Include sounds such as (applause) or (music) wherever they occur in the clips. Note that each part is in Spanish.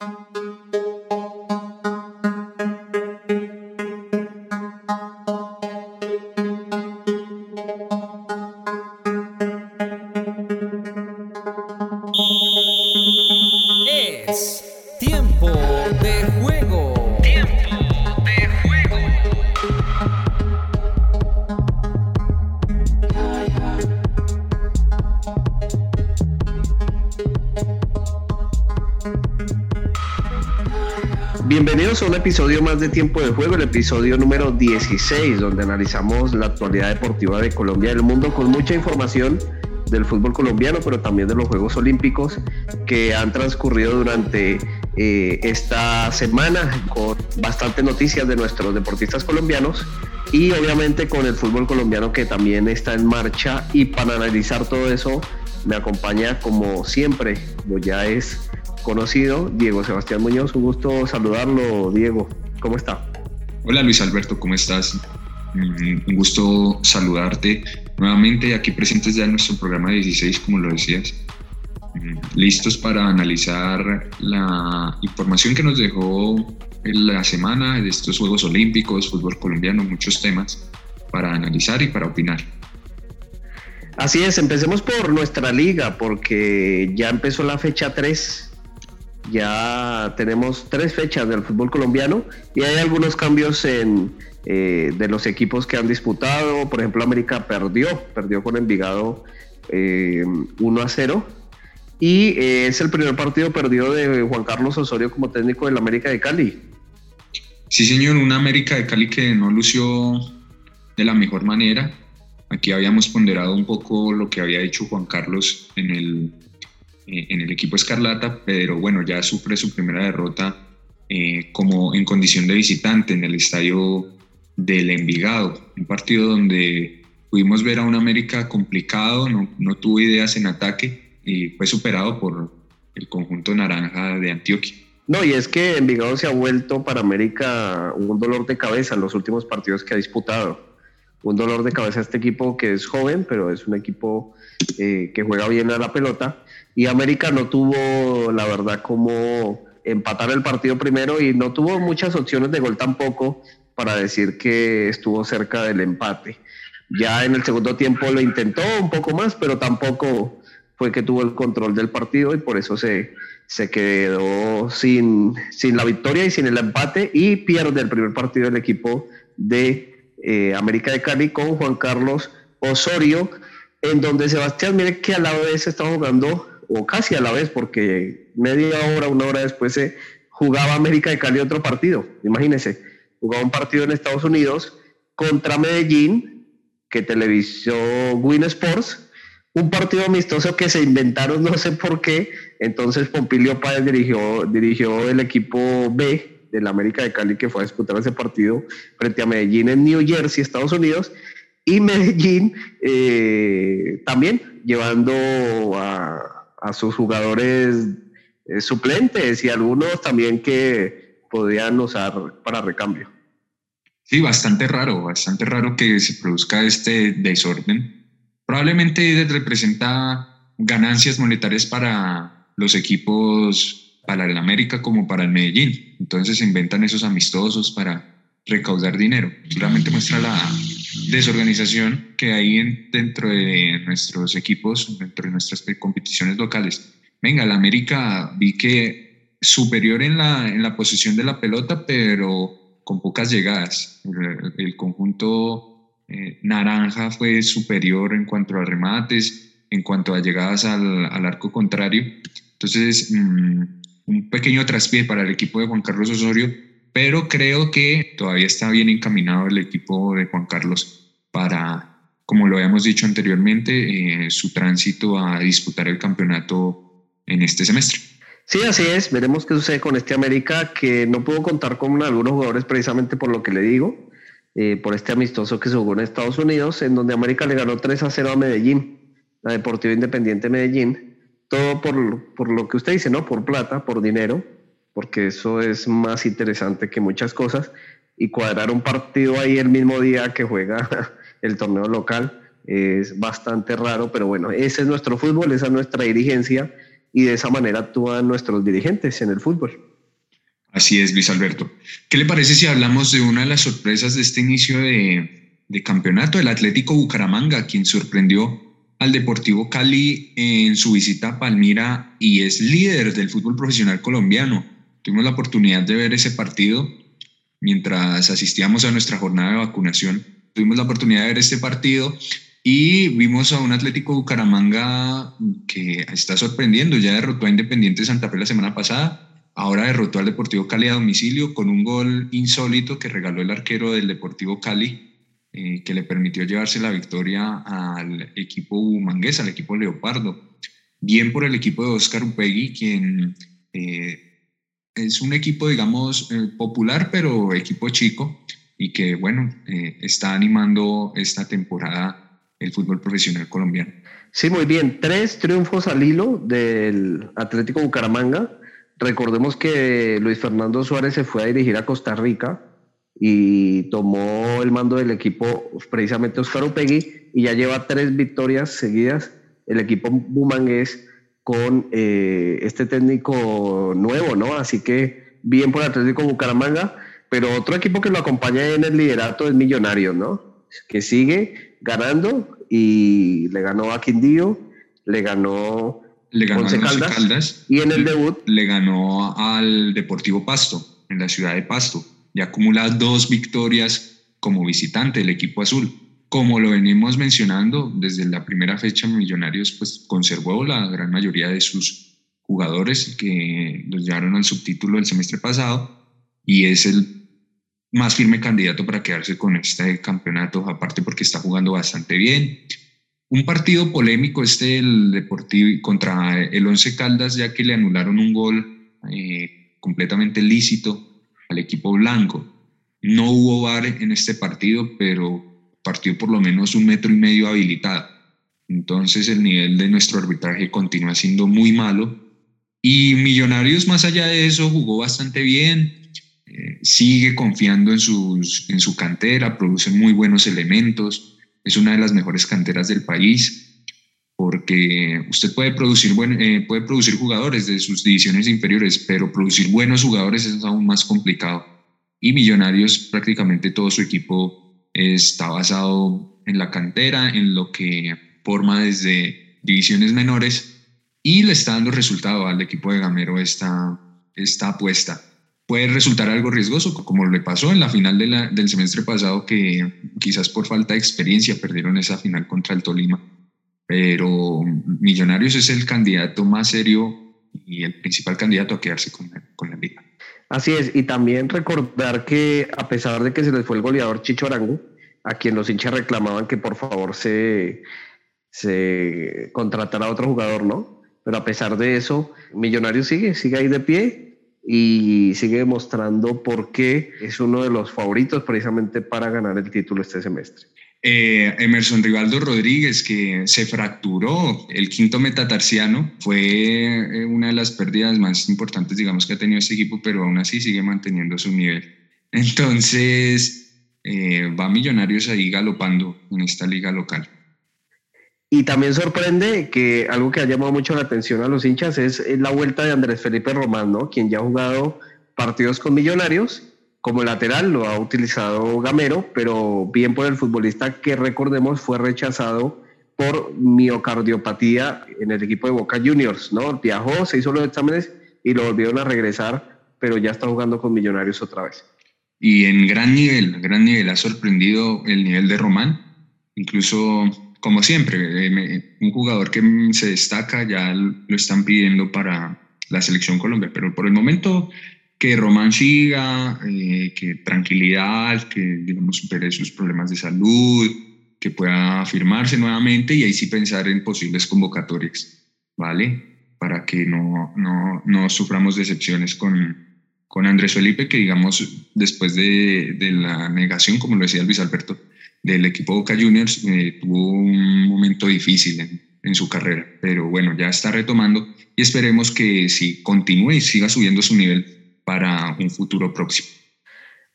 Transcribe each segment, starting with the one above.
un episodio más de Tiempo de Juego, el episodio número 16, donde analizamos la actualidad deportiva de Colombia y del mundo con mucha información del fútbol colombiano, pero también de los Juegos Olímpicos que han transcurrido durante eh, esta semana con bastantes noticias de nuestros deportistas colombianos y obviamente con el fútbol colombiano que también está en marcha. Y para analizar todo eso me acompaña como siempre, como ya es conocido, Diego Sebastián Muñoz. Un gusto saludarlo, Diego. ¿Cómo está? Hola Luis Alberto, ¿cómo estás? Mm, un gusto saludarte nuevamente aquí presentes ya en nuestro programa 16, como lo decías. Mm, listos para analizar la información que nos dejó en la semana de estos Juegos Olímpicos, fútbol colombiano, muchos temas para analizar y para opinar. Así es, empecemos por nuestra liga, porque ya empezó la fecha 3 ya tenemos tres fechas del fútbol colombiano y hay algunos cambios en, eh, de los equipos que han disputado. Por ejemplo, América perdió, perdió con Envigado 1 eh, a 0. Y eh, es el primer partido perdido de Juan Carlos Osorio como técnico del América de Cali. Sí, señor, una América de Cali que no lució de la mejor manera. Aquí habíamos ponderado un poco lo que había dicho Juan Carlos en el en el equipo Escarlata, pero bueno, ya sufre su primera derrota eh, como en condición de visitante en el estadio del Envigado, un partido donde pudimos ver a un América complicado, no, no tuvo ideas en ataque y fue superado por el conjunto naranja de Antioquia. No, y es que Envigado se ha vuelto para América un dolor de cabeza en los últimos partidos que ha disputado. Un dolor de cabeza este equipo que es joven, pero es un equipo eh, que juega bien a la pelota y América no tuvo, la verdad, como empatar el partido primero y no tuvo muchas opciones de gol tampoco para decir que estuvo cerca del empate. Ya en el segundo tiempo lo intentó un poco más, pero tampoco fue que tuvo el control del partido y por eso se, se quedó sin, sin la victoria y sin el empate y pierde el primer partido del equipo de eh, América de Cali con Juan Carlos Osorio, en donde Sebastián, mire que a la vez está jugando o casi a la vez, porque media hora, una hora después se jugaba América de Cali otro partido. Imagínense, jugaba un partido en Estados Unidos contra Medellín, que televisó Win Sports, un partido amistoso que se inventaron, (laughs) no sé por qué. Entonces Pompilio Páez dirigió, dirigió el equipo B del América de Cali que fue a disputar ese partido frente a Medellín en New Jersey, Estados Unidos. Y (laughs) Medellín eh, también llevando a, a sus jugadores eh, suplentes y algunos también que podían usar para recambio. Sí, bastante raro, bastante raro que se produzca este desorden. Probablemente representa ganancias monetarias para los equipos, para el América como para el Medellín. Entonces se inventan esos amistosos para recaudar dinero. Solamente muestra la desorganización que hay dentro de nuestros equipos, dentro de nuestras competiciones locales. Venga, la América vi que superior en la, en la posición de la pelota, pero con pocas llegadas. El, conjunto eh, naranja fue superior en cuanto a remates, en cuanto a llegadas al, al arco contrario. Entonces, mm, un pequeño traspié para el equipo de Juan Carlos Osorio, pero creo que todavía está bien encaminado el equipo de Juan Carlos para, como lo habíamos dicho anteriormente, eh, su tránsito a disputar el campeonato en este semestre. Sí, así es. Veremos qué sucede con este América que no pudo contar con algunos jugadores precisamente por lo que le digo, eh, por este amistoso que se jugó en Estados Unidos, en donde América le ganó 3 a 0 a Medellín, la Deportiva Independiente Medellín. Todo por, por lo que usted dice, ¿no? Por plata, por dinero porque eso es más interesante que muchas cosas. Y cuadrar un partido ahí el mismo día que juega (laughs) el torneo local es bastante raro, pero bueno, ese es nuestro fútbol, esa es nuestra dirigencia y de esa manera actúan nuestros dirigentes en el fútbol. Así es, Luis Alberto. ¿Qué le parece si hablamos de una de las sorpresas de este inicio de, de campeonato, el Atlético Bucaramanga, quien sorprendió al Deportivo Cali en su visita a Palmira y es líder del fútbol profesional colombiano? Tuvimos la oportunidad de ver ese partido mientras asistíamos a nuestra jornada de vacunación. Tuvimos la oportunidad de ver este partido y vimos a un Atlético Bucaramanga que está sorprendiendo. Ya derrotó a Independiente Santa Fe la semana pasada. Ahora derrotó al Deportivo Cali a domicilio con un gol insólito que regaló el arquero del Deportivo Cali, eh, que le permitió llevarse la victoria al equipo humangués, al equipo Leopardo. Bien por el equipo de Oscar Upegui, quien eh, es un equipo, digamos, eh, popular, pero equipo chico, y que, bueno, está animando esta temporada el fútbol profesional colombiano. Sí, muy bien. Tres triunfos al hilo del Atlético Bucaramanga. Recordemos que Luis Fernando Suárez se fue a dirigir a Costa Rica y tomó el mando del equipo precisamente Oscar Upegui y ya lleva tres victorias seguidas el equipo bumangués con eh, este técnico nuevo, ¿no? Así que bien por Atlético Bucaramanga, pero otro equipo que lo acompaña en el liderato es Millonarios, ¿no? Que sigue ganando y le ganó a Quindío, le ganó, le ganó a Caldas, y en el debut le ganó al Deportivo Pasto, en la ciudad de Pasto, y acumula dos victorias como visitante del equipo azul. Como lo venimos mencionando, desde la primera fecha Millonarios pues conservó la gran mayoría de sus jugadores que los llevaron al subtítulo del semestre pasado y es el más firme candidato para quedarse con este campeonato, aparte porque está jugando bastante bien. Un partido polémico este el Deportivo contra el Once Caldas, ya que le anularon un gol eh, completamente lícito al equipo blanco. No hubo VAR en este partido, pero partió por lo menos un metro y medio habilitado. Entonces el nivel de nuestro arbitraje continúa siendo muy malo. Y Millonarios, más allá de eso, jugó bastante bien sigue confiando en, sus, en su cantera, produce muy buenos elementos, es una de las mejores canteras del país, porque usted puede producir, buen, eh, puede producir jugadores de sus divisiones inferiores, pero producir buenos jugadores es aún más complicado. Y Millonarios, prácticamente todo su equipo está basado en la cantera, en lo que forma desde divisiones menores, y le está dando resultado al equipo de Gamero esta, esta apuesta puede resultar algo riesgoso, como le pasó en la final del semestre pasado, que quizás por falta de experiencia perdieron esa final contra el Tolima. Pero Millonarios es el candidato más serio y el principal candidato a quedarse con, con la liga. Así es, y también recordar que a pesar de que se les fue el goleador Chicho Arango, a quien los hinchas reclamaban que por favor se, se contratara a otro jugador, ¿no? Pero a pesar de eso, Millonarios sigue, sigue ahí de pie y sigue demostrando por qué es uno de los favoritos precisamente para ganar el título este semestre. Eh, Emerson Rivaldo Rodríguez, que se fracturó el quinto metatarsiano, fue eh, una de las pérdidas más importantes, digamos, que ha tenido este equipo, pero aún así sigue manteniendo su nivel. (laughs) Entonces, eh, va Millonarios ahí galopando en esta liga local. Y también sorprende que algo que ha llamado mucho la atención a los hinchas es la vuelta de Andrés Felipe Román, ¿no? quien ya ha jugado partidos con Millonarios. Como lateral lo ha utilizado Gamero, pero bien por el futbolista que recordemos fue rechazado por miocardiopatía en el equipo de Boca Juniors, ¿no? Viajó, se hizo los exámenes y lo volvieron a regresar, pero ya está jugando con Millonarios otra vez. Y en gran nivel, gran nivel, ha sorprendido el nivel de Román. Incluso como siempre, eh, un jugador que se destaca ya lo están pidiendo para la selección Colombia, pero por el momento que Román siga, eh, que tranquilidad, que digamos supere sus problemas de salud, que pueda afirmarse nuevamente y ahí sí pensar en posibles convocatorias, ¿vale? Para que no, no, no suframos decepciones con, con Andrés Felipe, que digamos después de, de la negación, como lo decía Luis Alberto, del equipo Boca Juniors eh, tuvo un momento difícil en, su carrera, pero bueno, ya está retomando y esperemos que si continúe y siga subiendo su nivel para un futuro próximo.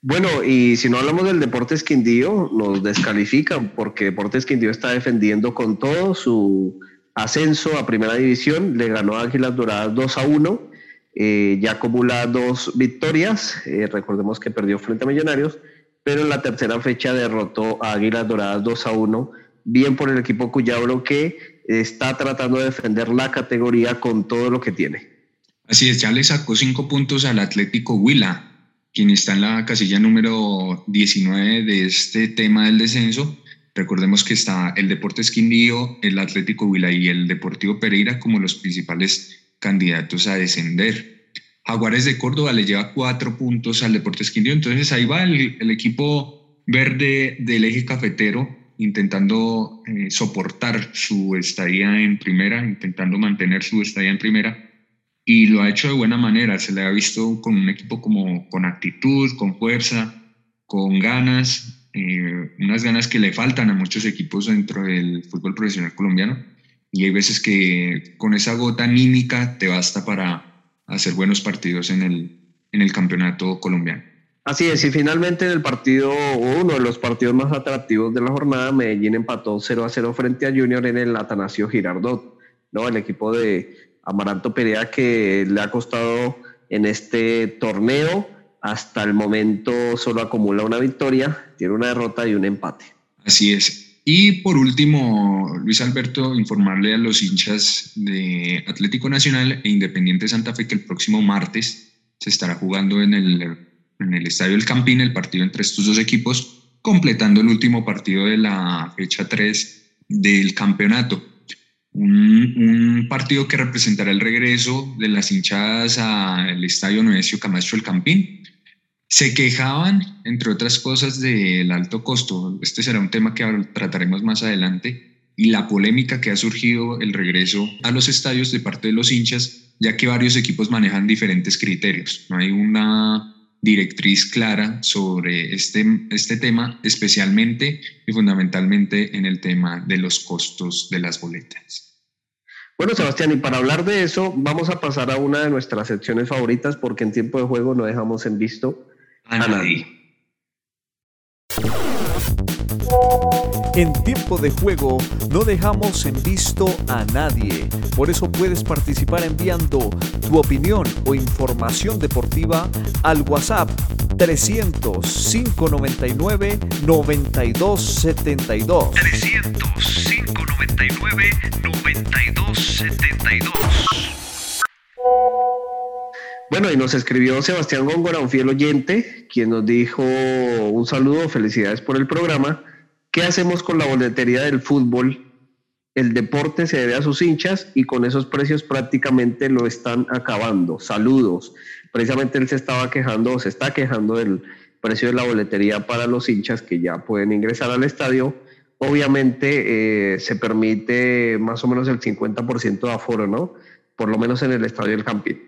Bueno, y si no hablamos del Deportes Quindío, nos descalifican porque Deportes Quindío está defendiendo con todo su ascenso a primera división, le ganó a Águilas Doradas 2 a 1, eh, ya acumula dos victorias, eh, recordemos que perdió frente a Millonarios, pero en la tercera fecha derrotó a Águilas Doradas 2 a 1, bien por el equipo Cuyabro que está tratando de defender la categoría con todo lo que tiene. Así es, ya le sacó cinco puntos al Atlético Huila, quien está en la casilla número 19 de este tema del descenso. Recordemos que está el Deportes Quindío, el Atlético Huila y el Deportivo Pereira como los principales candidatos a descender. Jaguares de Córdoba le lleva cuatro puntos al Deportes Quindío, entonces ahí va el, equipo verde del eje cafetero intentando eh, soportar su estadía en primera, intentando mantener su estadía en primera y lo ha hecho de buena manera. Se le ha visto con un equipo como con actitud, con fuerza, con ganas, eh, unas ganas que le faltan a muchos equipos dentro del fútbol profesional colombiano. Y hay veces que con esa gota anímica te basta para hacer buenos partidos en el, en el campeonato colombiano. Así es, y finalmente en el partido, uno de los partidos más atractivos de la jornada, Medellín empató 0 a 0 frente a Junior en el Atanasio Girardot, ¿no? El equipo de Amaranto Perea que le ha costado en este torneo. Hasta el momento solo acumula una victoria, tiene una derrota y un empate. Así es. Y por último, Luis Alberto, informarle a los hinchas de Atlético Nacional e Independiente Santa Fe que el próximo martes se estará jugando en el, en el Estadio El Campín el partido entre estos dos equipos, completando el último partido de la fecha 3 del campeonato un, partido que representará el regreso de las hinchadas al estadio Noesio Camacho El Campín. Se quejaban, entre otras cosas, del alto costo. Este será un tema que trataremos más adelante. Y la polémica que ha surgido el regreso a los estadios de parte de los hinchas, ya que varios equipos manejan diferentes criterios. No hay una directriz clara sobre este, este tema, especialmente y fundamentalmente en el tema de los costos de las boletas. Bueno, Sebastián, y para hablar de eso, vamos a pasar a una de nuestras secciones favoritas porque en tiempo de juego no dejamos en visto a, nadie. En tiempo de juego no dejamos en visto a nadie. Por eso puedes participar enviando tu opinión o información deportiva al WhatsApp 300 599 9272. 300 599 9272. Bueno, y nos escribió Sebastián Góngora, un fiel oyente, quien nos dijo un saludo, felicidades por el programa ¿Qué hacemos con la boletería del fútbol? El deporte se debe a sus hinchas y con esos precios prácticamente lo están acabando. Saludos. Precisamente él se estaba quejando o se está quejando del precio de la boletería para los hinchas que ya pueden ingresar al estadio. Obviamente eh, se permite más o menos el 50% de aforo, ¿no? Por lo menos en el estadio del Campín.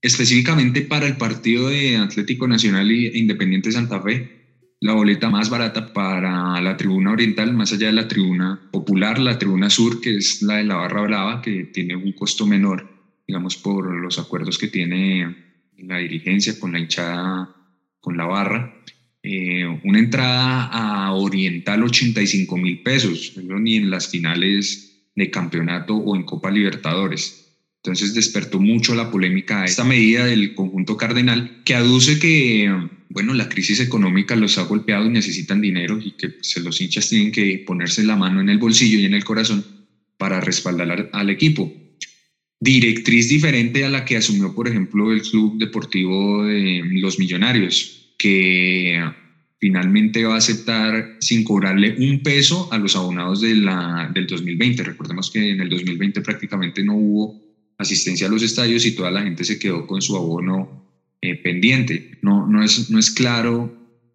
Específicamente para el partido de Atlético Nacional e Independiente Santa Fe, la boleta más barata para la tribuna oriental, más allá de la tribuna popular, la tribuna sur, que es la de la barra brava, que tiene un costo menor, digamos, por los acuerdos que tiene la dirigencia con la hinchada, con la barra. Eh, una entrada a oriental 85 mil pesos, ni en las finales de campeonato o en Copa Libertadores. Entonces despertó mucho la polémica esta medida del conjunto cardenal que aduce que bueno, la crisis económica los ha golpeado y necesitan dinero y que pues, los hinchas tienen que ponerse la mano en el bolsillo y en el corazón para respaldar al, equipo. Directriz diferente a la que asumió, por ejemplo, el Club Deportivo de los Millonarios, que finalmente va a aceptar sin cobrarle un peso a los abonados de la, del 2020. Recordemos que en el 2020 prácticamente no hubo asistencia a los estadios y toda la gente se quedó con su abono eh, pendiente. No, no, es, no es claro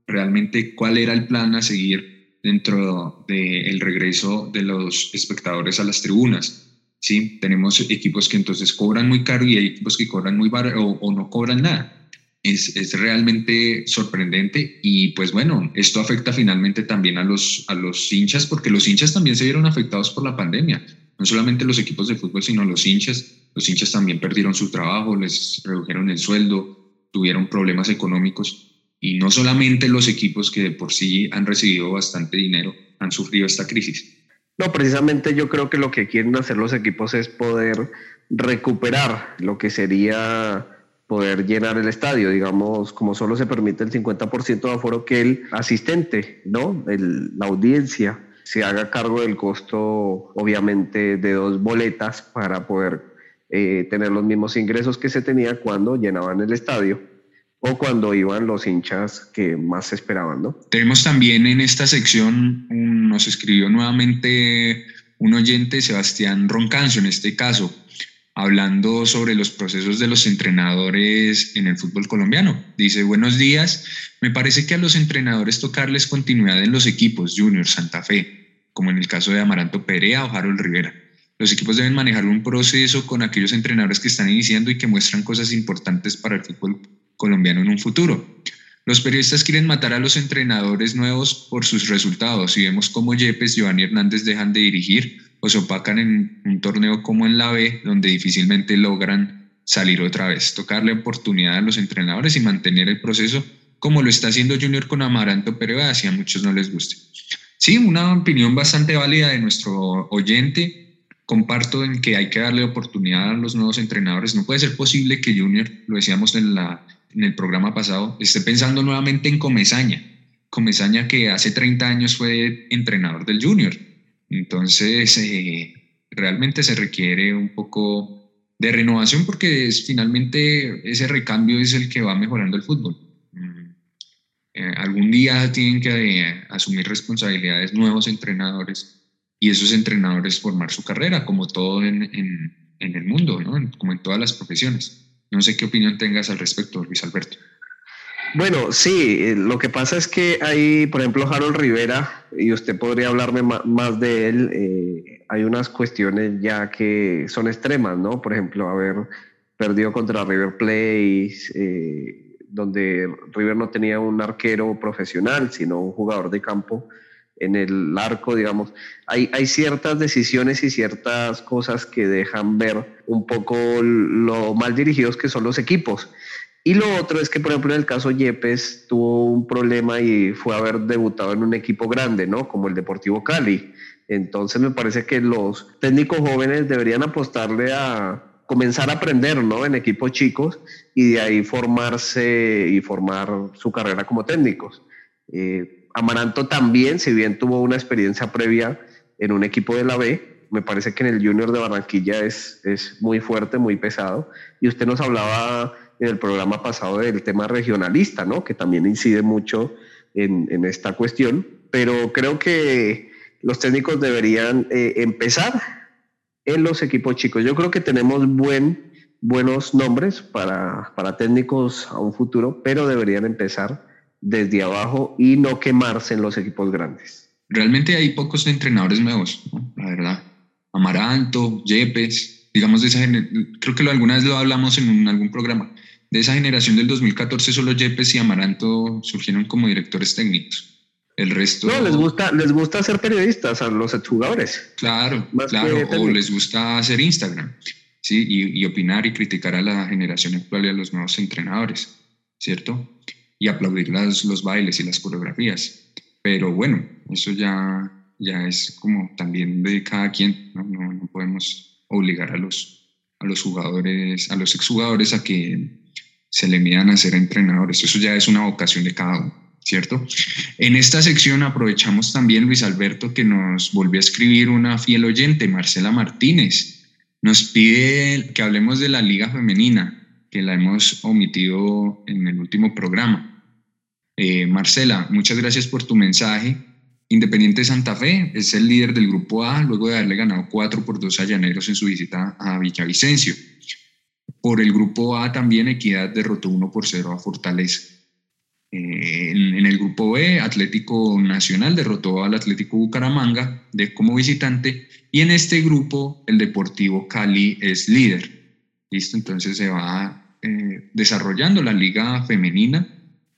realmente cuál era el plan a seguir dentro del regreso de los espectadores a las tribunas. ¿sí? Tenemos equipos que entonces cobran muy caro y hay equipos que cobran muy barato o, no cobran nada. Es, es, realmente sorprendente y pues bueno, esto afecta finalmente también a los, a los hinchas porque los hinchas también se vieron afectados por la pandemia. No solamente los equipos de fútbol, sino los hinchas. Los hinchas también perdieron su trabajo, les redujeron el sueldo, tuvieron problemas económicos y no solamente los equipos que de por sí han recibido bastante dinero han sufrido esta crisis. No, precisamente yo creo que lo que quieren hacer los equipos es poder recuperar lo que sería poder llenar el estadio, digamos, como solo se permite el 50% de aforo que el asistente, ¿no? la audiencia se haga cargo del costo, obviamente, de dos boletas para poder eh, tener los mismos ingresos que se tenía cuando llenaban el estadio o cuando iban los hinchas que más esperaban, ¿no? Tenemos también en esta sección, nos escribió nuevamente un oyente, Sebastián Roncancio, en este caso, hablando sobre los procesos de los entrenadores en el fútbol colombiano. Dice, buenos días, me parece que a los entrenadores tocarles continuidad en los equipos Junior, Santa Fe, como en el caso de Amaranto Perea o Harold Rivera. Los equipos deben manejar un proceso con aquellos entrenadores que están iniciando y que muestran cosas importantes para el fútbol colombiano en un futuro. Los periodistas quieren matar a los entrenadores nuevos por sus resultados y vemos cómo Yepes y Giovanni Hernández dejan de dirigir o se opacan en un torneo como en la B, donde difícilmente logran salir otra vez. Tocarle oportunidad a los entrenadores y mantener el proceso como lo está haciendo Junior con Amaranto Perea, si a muchos no les guste. Sí, una opinión bastante válida de nuestro oyente. Comparto en que hay que darle oportunidad a los nuevos entrenadores. No puede ser posible que Junior, lo decíamos en la en el programa pasado, esté pensando nuevamente en Comesaña. Comesaña que hace 30 años fue entrenador del Junior. Entonces, eh, realmente se requiere un poco de renovación porque es, finalmente ese recambio es el que va mejorando el fútbol. Mm, eh, algún día tienen que eh, asumir responsabilidades nuevos entrenadores y esos entrenadores formar su carrera, como todo en, el mundo, como en todas las profesiones. No sé qué opinión tengas al respecto, Luis Alberto. Bueno, sí, eh, lo que pasa es que hay, por ejemplo, Harold Rivera, y usted podría hablarme más de él, eh, hay unas cuestiones ya que son extremas, ¿no? Por ejemplo, haber perdido contra River Plate, eh, donde River no tenía un arquero profesional, sino un jugador de campo en el arco, digamos, hay, hay ciertas decisiones y ciertas cosas que dejan ver un poco lo mal dirigidos que son los equipos. Y lo otro es que, por ejemplo, en el caso Yepes tuvo un problema y fue haber debutado en un equipo grande, ¿no? Como el Deportivo Cali. Entonces me parece que los técnicos jóvenes deberían apostarle a comenzar a aprender, ¿no? En equipos chicos y de ahí formarse y formar su carrera como técnicos. Eh, Amaranto también, si bien tuvo una experiencia previa en un equipo de la B, me parece que en el Junior de Barranquilla es, es muy fuerte, muy pesado. Y usted nos hablaba en el programa pasado del tema regionalista, ¿no? Que también incide mucho en, en esta cuestión. Pero creo que los técnicos deberían eh, empezar en los equipos chicos. Yo creo que tenemos buen, buenos nombres para, para técnicos a un futuro, pero deberían empezar desde abajo y no quemarse en los equipos grandes. Realmente hay pocos entrenadores nuevos, la verdad. Amaranto, Yepes, digamos de esa creo que lo, alguna vez lo hablamos en algún programa. De esa generación del 2014 solo Yepes y Amaranto surgieron como directores técnicos. El resto... No, les gusta, les gusta ser periodistas a los exjugadores. Claro, claro, o les gusta hacer Instagram, ¿sí? Y, y opinar y criticar a la generación actual y a los nuevos entrenadores, ¿cierto? Y aplaudir los bailes y las coreografías. Pero bueno, eso ya, ya es como también de cada quien, no, no, podemos obligar a los, a los jugadores, a los exjugadores a que se le midan a ser entrenadores. Eso ya es una vocación de cada uno, ¿cierto? En esta sección aprovechamos también, Luis Alberto, que nos volvió a escribir una fiel oyente, Marcela Martínez. Nos pide que hablemos de la liga femenina que la hemos omitido en el último programa. Eh, Marcela, muchas gracias por tu mensaje. Independiente Santa Fe es el líder del grupo A luego de haberle ganado 4 por 2 a Llaneros en su visita a Villavicencio. Por el grupo A también Equidad derrotó 1 por 0 a Fortaleza. Eh, en, el grupo B, Atlético Nacional derrotó al Atlético Bucaramanga de, como visitante y en este grupo el Deportivo Cali es líder. Listo, entonces se va eh, desarrollando la liga femenina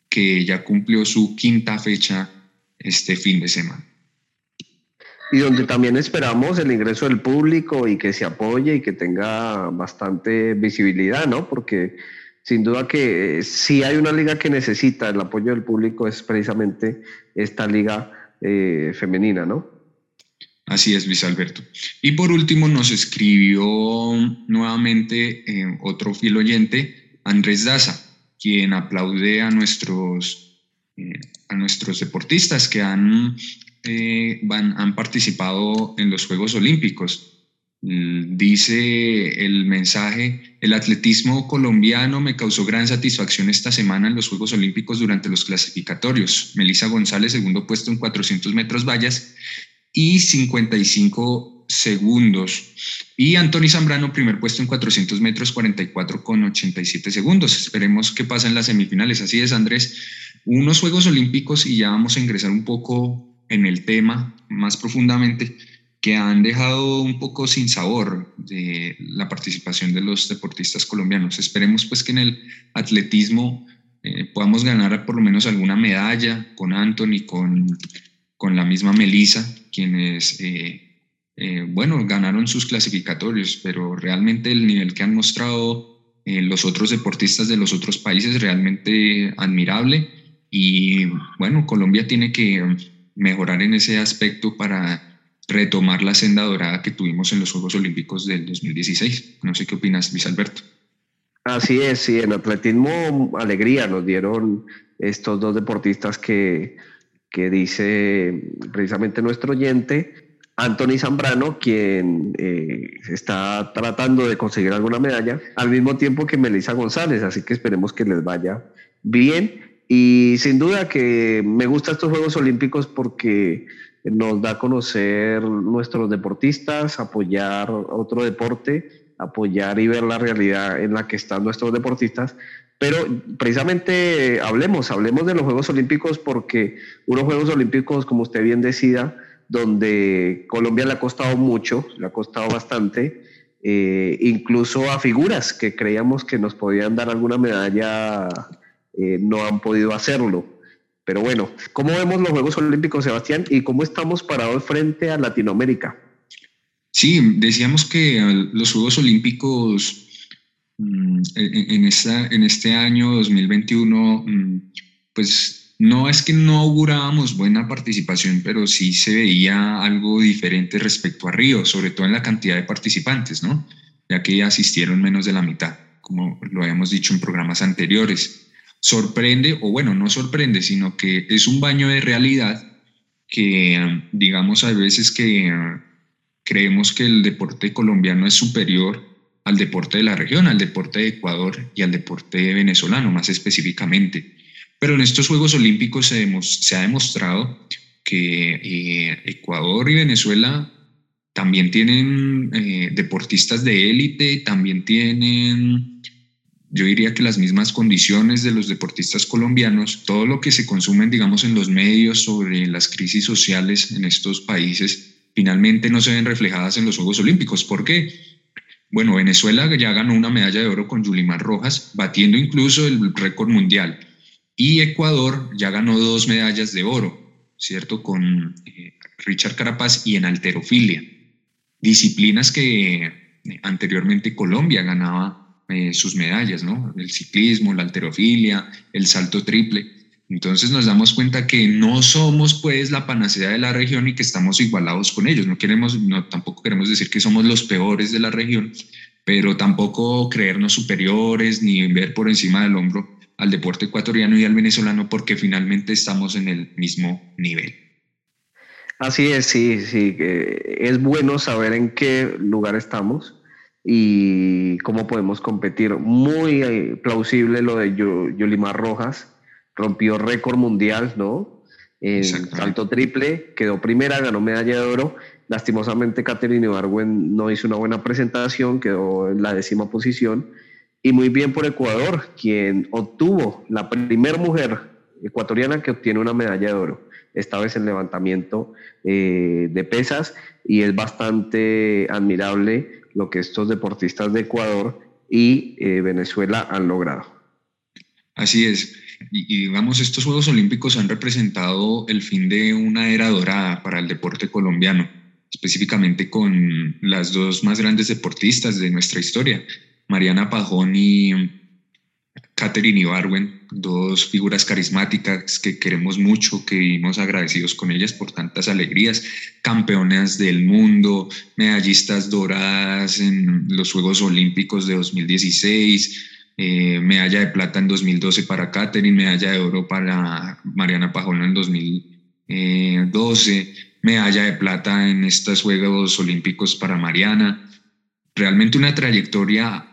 que ya cumplió su quinta fecha este fin de semana. Y donde también esperamos el ingreso del público y que se apoye y que tenga bastante visibilidad, ¿no? Porque sin duda que si hay una liga que necesita el apoyo del público es precisamente esta liga eh, femenina, ¿no? Así es, Luis Alberto. Y por último nos escribió nuevamente eh, otro fiel oyente, Andrés Daza, quien aplaude a nuestros, eh, a nuestros deportistas que han, eh, han participado en los Juegos Olímpicos. Mm, dice el mensaje, el atletismo colombiano me causó gran satisfacción esta semana en los Juegos Olímpicos durante los clasificatorios. Melissa González, segundo puesto en 400 metros vallas y 55 segundos. Y Anthony Zambrano, primer puesto en 400 metros, 44 con 87 segundos. Esperemos que pasen las semifinales. Así es, Andrés. Unos Juegos Olímpicos y ya vamos a ingresar un poco en el tema más profundamente que han dejado un poco sin sabor la participación de los deportistas colombianos. Esperemos pues que en el atletismo eh, podamos ganar por lo menos alguna medalla con Anthony, con, con la misma Melissa, quienes, eh, eh, bueno, ganaron sus clasificatorios, pero realmente el nivel que han mostrado los otros deportistas de los otros países es realmente admirable y bueno, Colombia tiene que mejorar en ese aspecto para retomar la senda dorada que tuvimos en los Juegos Olímpicos del 2016. No sé qué opinas, Luis Alberto. Así es, sí, en atletismo alegría nos dieron estos dos deportistas que, que dice precisamente nuestro oyente, Anthony Zambrano, quien eh, está tratando de conseguir alguna medalla, al mismo tiempo que Melissa González, así que esperemos que les vaya bien. Y sin duda que me gustan estos Juegos Olímpicos porque nos da a conocer nuestros deportistas, apoyar otro deporte, apoyar y ver la realidad en la que están nuestros deportistas. Pero precisamente hablemos, hablemos de los Juegos Olímpicos porque unos Juegos Olímpicos, como usted bien decía, donde Colombia le ha costado mucho, le ha costado bastante, eh, incluso a figuras que creíamos que nos podían dar alguna medalla, eh, no han podido hacerlo. Pero bueno, ¿cómo vemos los Juegos Olímpicos, Sebastián, y cómo estamos parados frente a Latinoamérica? Sí, decíamos que los Juegos Olímpicos en, esta, en este año 2021, mm, pues no es que no augurábamos buena participación, pero sí se veía algo diferente respecto a Río, sobre todo en la cantidad de participantes, ¿no? Ya que asistieron menos de la mitad, como lo habíamos dicho en programas anteriores sorprende, o bueno, no sorprende, sino que es un baño de realidad que, digamos, a veces que creemos que el deporte colombiano es superior al deporte de la región, al deporte de Ecuador y al deporte venezolano más específicamente. Pero en estos Juegos Olímpicos se, ha demostrado que eh, Ecuador y Venezuela también tienen eh, deportistas de élite, también tienen yo diría que las mismas condiciones de los deportistas colombianos, todo lo que se consumen, digamos, en los medios sobre las crisis sociales en estos países, finalmente no se ven reflejadas en los Juegos Olímpicos. ¿Por qué? Bueno, Venezuela ya ganó una medalla de oro con Yulimar Rojas, batiendo incluso el récord mundial. Y Ecuador ya ganó dos medallas de oro, ¿cierto? Con eh, Richard Carapaz y en alterofilia. Disciplinas que eh, anteriormente Colombia ganaba eh, sus medallas, ¿no? El ciclismo, la alterofilia, el salto triple. Entonces nos damos cuenta que no somos pues la panacea de la región y que estamos igualados con ellos. No queremos, no, tampoco queremos decir que somos los peores de la región, pero tampoco creernos superiores ni ver por encima del hombro al deporte ecuatoriano y al venezolano porque finalmente estamos en el mismo nivel. Así es, sí, sí, es bueno saber en qué lugar estamos y cómo podemos competir. Muy eh, plausible lo de Yolimar Rojas, rompió récord mundial, ¿no? En salto triple, quedó primera, ganó medalla de oro. Lastimosamente, Catherine Ibargüen no hizo una buena presentación, quedó en la décima posición. Y muy bien por Ecuador, quien obtuvo la primera mujer ecuatoriana que obtiene una medalla de oro, esta vez en levantamiento eh, de pesas, y es bastante admirable lo que estos deportistas de Ecuador y eh, Venezuela han logrado. Así es. Y, digamos, estos Juegos Olímpicos han representado el fin de una era dorada para el deporte colombiano, específicamente con las dos más grandes deportistas de nuestra historia, Mariana Pajón y Catherine Ibarwen, dos figuras carismáticas que queremos mucho, que vivimos agradecidos con ellas por tantas alegrías, campeonas del mundo, medallistas doradas en los Juegos Olímpicos de 2016, eh, medalla de plata en 2012 para Catherine, medalla de oro para Mariana Pajón en 2012, medalla de plata en estos Juegos Olímpicos para Mariana. Realmente una trayectoria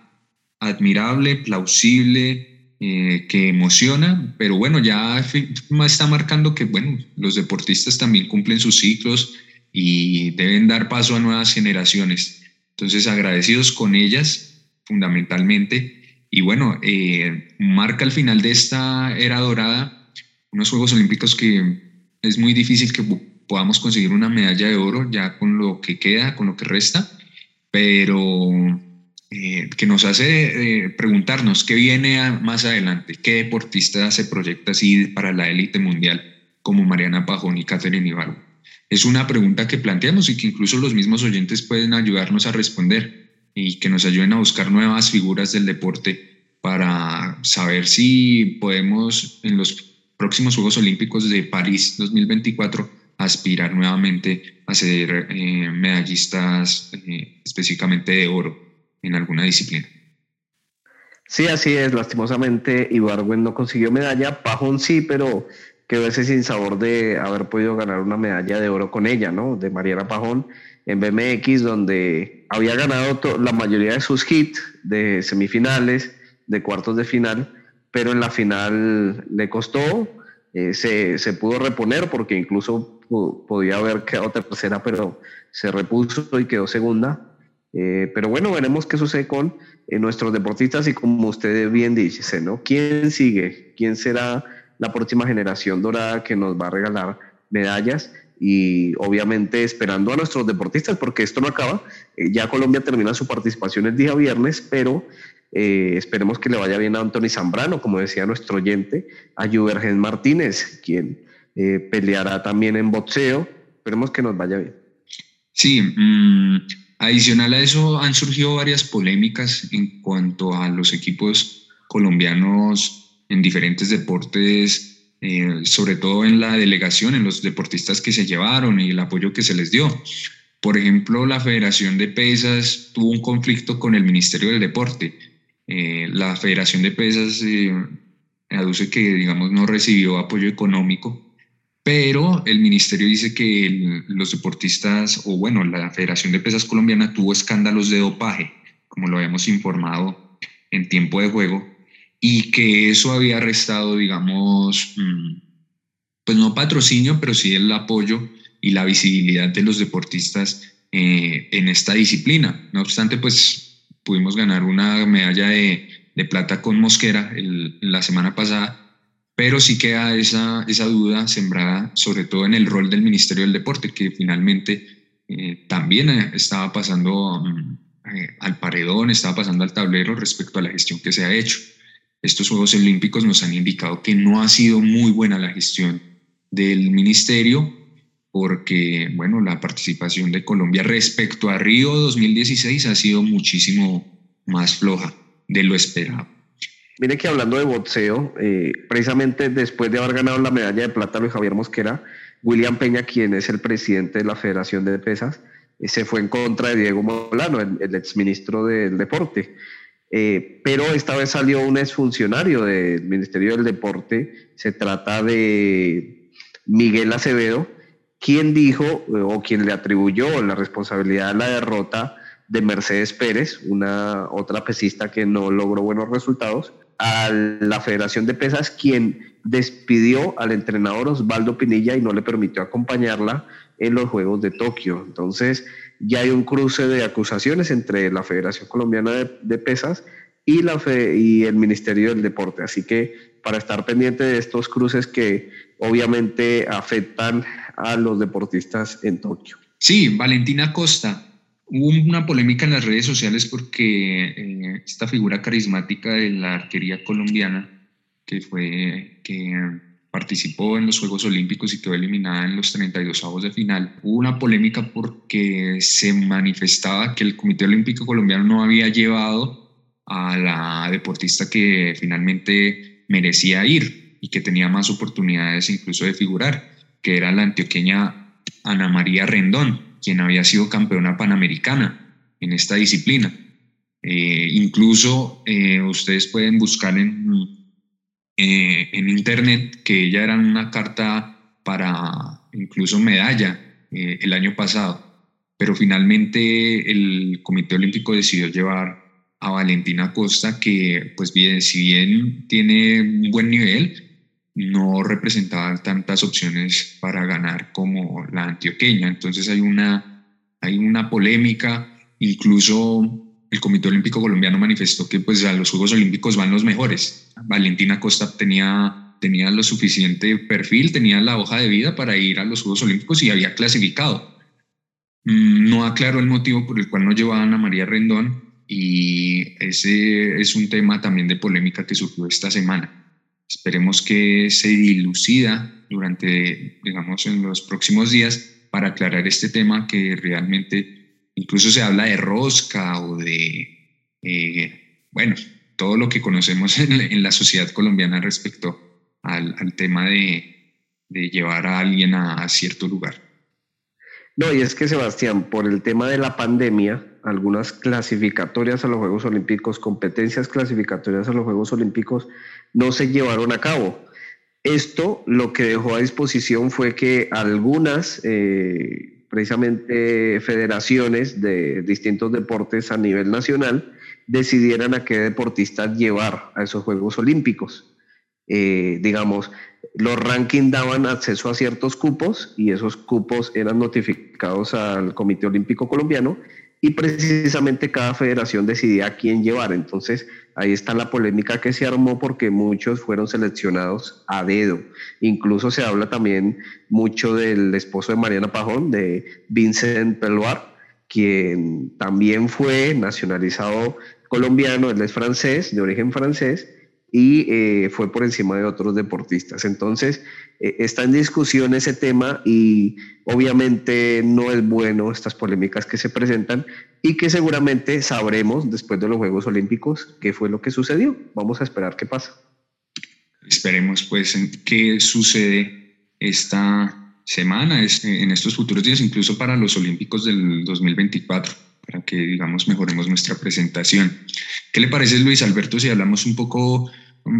admirable, plausible, eh, que emociona, pero bueno, ya está marcando que bueno, los deportistas también cumplen sus ciclos y deben dar paso a nuevas generaciones. Entonces, agradecidos con ellas, fundamentalmente, y bueno, eh, marca el final de esta era dorada, unos Juegos Olímpicos que es muy difícil que podamos conseguir una medalla de oro ya con lo que queda, con lo que resta, pero eh, que nos hace eh, preguntarnos qué viene más adelante, qué deportista se proyecta así para la élite mundial como Mariana Pajón y Catherine Ibarra. Es una pregunta que planteamos y que incluso los mismos oyentes pueden ayudarnos a responder y que nos ayuden a buscar nuevas figuras del deporte para saber si podemos en los próximos Juegos Olímpicos de París 2024 aspirar nuevamente a ser eh, medallistas eh, específicamente de oro en alguna disciplina. Sí, así es. Lastimosamente, Ibargüen no consiguió medalla. Pajón sí, pero quedó ese sin sabor de haber podido ganar una medalla de oro con ella, ¿no? De Mariana Pajón en BMX, donde había ganado la mayoría de sus hits de semifinales, de cuartos de final, pero en la final le costó, eh, se, se, pudo reponer porque incluso podía haber quedado tercera, pero se repuso y quedó segunda. Eh, pero bueno, veremos qué sucede con eh, nuestros deportistas y como usted bien dice, ¿no? ¿Quién sigue? ¿Quién será la próxima generación dorada que nos va a regalar medallas? Y obviamente esperando a nuestros deportistas, porque esto no acaba. Eh, ya Colombia termina su participación el día viernes, pero eh, esperemos que le vaya bien a Anthony Zambrano, como decía nuestro oyente, a Juvergen Martínez, quien eh, peleará también en boxeo. Esperemos que nos vaya bien. Sí, mm, adicional a eso han surgido varias polémicas en cuanto a los equipos colombianos en diferentes deportes eh, sobre todo en la delegación, en los deportistas que se llevaron y el apoyo que se les dio. Por ejemplo, la Federación de Pesas tuvo un conflicto con el Ministerio del Deporte. Eh, la Federación de Pesas eh, aduce que, digamos, no recibió apoyo económico, pero el Ministerio dice que los deportistas, o bueno, la Federación de Pesas colombiana tuvo escándalos de dopaje, como lo habíamos informado en tiempo de juego, y que eso había restado, digamos, mm, pues no patrocinio, pero sí el apoyo y la visibilidad de los deportistas eh, en esta disciplina. No obstante, pues pudimos ganar una medalla de, de plata con Mosquera la semana pasada, pero sí queda esa, esa duda sembrada, sobre todo en el rol del Ministerio del Deporte, que finalmente eh, también eh, estaba pasando mm, al paredón, estaba pasando al tablero respecto a la gestión que se ha hecho estos Juegos Olímpicos nos han indicado que no ha sido muy buena la gestión del ministerio porque, bueno, la participación de Colombia respecto a Río 2016 ha sido muchísimo más floja de lo esperado. Mire que hablando de boxeo, eh, precisamente después de haber ganado la medalla de plata Luis Javier Mosquera, William Peña, quien es el presidente de la Federación de Pesas, eh, se fue en contra de Diego Molano, el, el exministro del Deporte. Eh, pero esta vez salió un exfuncionario del Ministerio del Deporte, se trata de Miguel Acevedo, quien dijo eh, o quien le atribuyó la responsabilidad de la derrota de Mercedes Pérez, una otra pesista que no logró buenos resultados, a la Federación de Pesas, quien despidió al entrenador Osvaldo Pinilla y no le permitió acompañarla en los Juegos de Tokio. Entonces, ya hay un cruce de acusaciones entre la Federación Colombiana de, Pesas y, la y el Ministerio del Deporte. Así que para estar pendiente de estos cruces que obviamente afectan a los deportistas en Tokio. Sí, Valentina Costa. Hubo una polémica en las redes sociales porque eh, esta figura carismática de la arquería colombiana, que fue que participó en los Juegos Olímpicos y quedó eliminada en los 32 avos de final. Hubo una polémica porque se manifestaba que el Comité Olímpico Colombiano no había llevado a la deportista que finalmente merecía ir y que tenía más oportunidades incluso de figurar, que era la antioqueña Ana María Rendón, quien había sido campeona panamericana en esta disciplina. Eh, incluso eh, ustedes pueden buscar en, eh, en internet que ella era una carta para incluso medalla el año pasado, pero finalmente el Comité Olímpico decidió llevar a Valentina Costa, que pues bien, si bien tiene un buen nivel, no representaba tantas opciones para ganar como la antioqueña. Entonces hay una, hay una polémica, incluso el Comité Olímpico Colombiano manifestó que pues a los Juegos Olímpicos van los mejores. Valentina Costa tenía, tenía lo suficiente perfil, tenía la hoja de vida para ir a los Juegos Olímpicos y había clasificado. Mm, no aclaró el motivo por el cual no llevaban a María Rendón y ese es un tema también de polémica que surgió esta semana. Esperemos que se dilucida durante, digamos, en los próximos días para aclarar este tema que realmente incluso se habla de rosca o de, eh, bueno, todo lo que conocemos (laughs) en, la sociedad colombiana respecto al, tema de, llevar a alguien a cierto lugar. No, y es que Sebastián, por el tema de la pandemia, algunas clasificatorias a los Juegos Olímpicos, competencias clasificatorias a los Juegos Olímpicos, no se llevaron a cabo. Esto lo que dejó a disposición fue que algunas, eh, precisamente federaciones de distintos deportes a nivel nacional, decidieran a qué deportistas llevar a esos Juegos Olímpicos. Eh, digamos, los rankings daban acceso a ciertos cupos y esos cupos eran notificados al Comité Olímpico Colombiano y precisamente cada federación decidía a quién llevar. Entonces ahí está la polémica que se armó porque muchos fueron seleccionados a dedo. Incluso se habla también mucho del esposo de Mariana Pajón, de Vincent Peloire, quien también fue nacionalizado colombiano, él es francés, de origen francés, y eh, fue por encima de otros deportistas. Entonces, eh, está en discusión ese tema y obviamente no es bueno estas polémicas que se presentan y que seguramente sabremos después de los Juegos Olímpicos qué fue lo que sucedió. Vamos a esperar qué pasa. Esperemos pues qué sucede esta semana, en estos futuros días, incluso para los Olímpicos del 2024, para que digamos mejoremos nuestra presentación. ¿Qué le parece, Luis Alberto, si hablamos un poco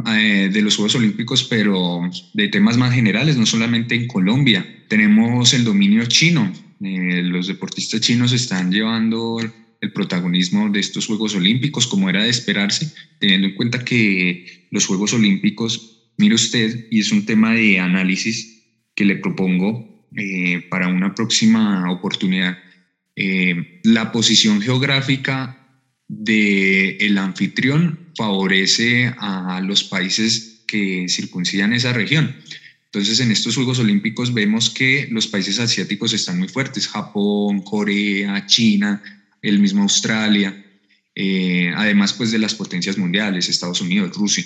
eh, de los Juegos Olímpicos, pero de temas más generales, no solamente en Colombia? Tenemos el dominio chino. Eh, los deportistas chinos están llevando el protagonismo de estos Juegos Olímpicos, como era de esperarse, teniendo en cuenta que los Juegos Olímpicos, mire usted, y es un tema de análisis que le propongo eh, para una próxima oportunidad, la posición geográfica del el anfitrión favorece a los países que circuncidan esa región. Entonces, en estos Juegos Olímpicos vemos que los países asiáticos están muy fuertes, Japón, Corea, China, el mismo Australia, eh, además pues de las potencias mundiales, Estados Unidos, Rusia.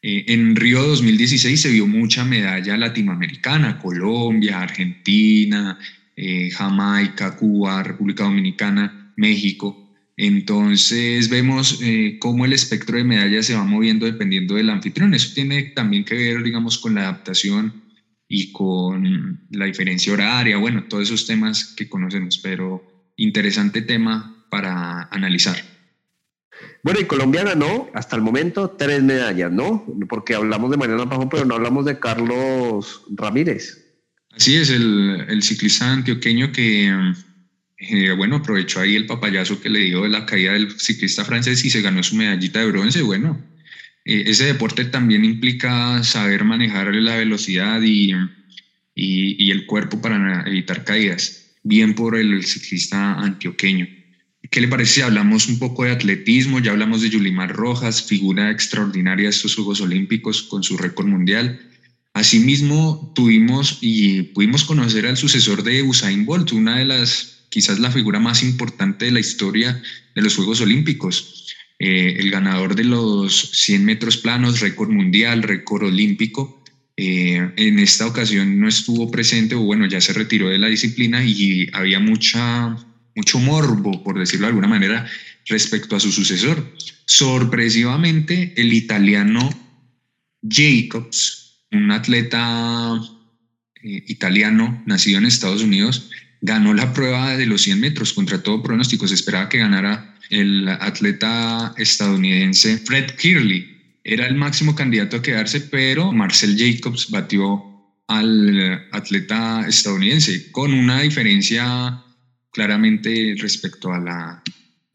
Eh, en Río 2016 se vio mucha medalla latinoamericana, Colombia, Argentina, eh, Jamaica, Cuba, República Dominicana, México. Entonces vemos eh, cómo el espectro de medallas se va moviendo dependiendo del anfitrión. Eso tiene también que ver, digamos, con la adaptación y con la diferencia horaria, bueno, todos esos temas que conocemos, pero interesante tema para analizar. Bueno, y Colombia ganó hasta el momento tres medallas, ¿no? Porque hablamos de Mariana Pajón, pero no hablamos de Carlos Ramírez. Así es, el, ciclista antioqueño que eh, bueno, aprovechó ahí el papayazo que le dio de la caída del ciclista francés y se ganó su medallita de bronce. Bueno, eh, ese deporte también implica saber manejar la velocidad y, y, el cuerpo para evitar caídas. Bien por el ciclista antioqueño. ¿Qué le parece si hablamos un poco de atletismo? Ya hablamos de Yulimar Rojas, figura extraordinaria de estos Juegos Olímpicos con su récord mundial. Asimismo, tuvimos y pudimos conocer al sucesor de Usain Bolt, una de las quizás la figura más importante de la historia de los Juegos Olímpicos. Eh, el ganador de los 100 metros planos, récord mundial, récord olímpico. Eh, en esta ocasión no estuvo presente, o bueno, ya se retiró de la disciplina y había mucha, mucho morbo, por decirlo de alguna manera, respecto a su sucesor. Sorpresivamente, el italiano Jacobs, un atleta eh, italiano nacido en Estados Unidos, ganó la prueba de los 100 metros contra todo pronóstico. Se esperaba que ganara el atleta estadounidense Fred Kirley. Era el máximo candidato a quedarse, pero Marcel Jacobs batió al atleta estadounidense con una diferencia claramente respecto a la,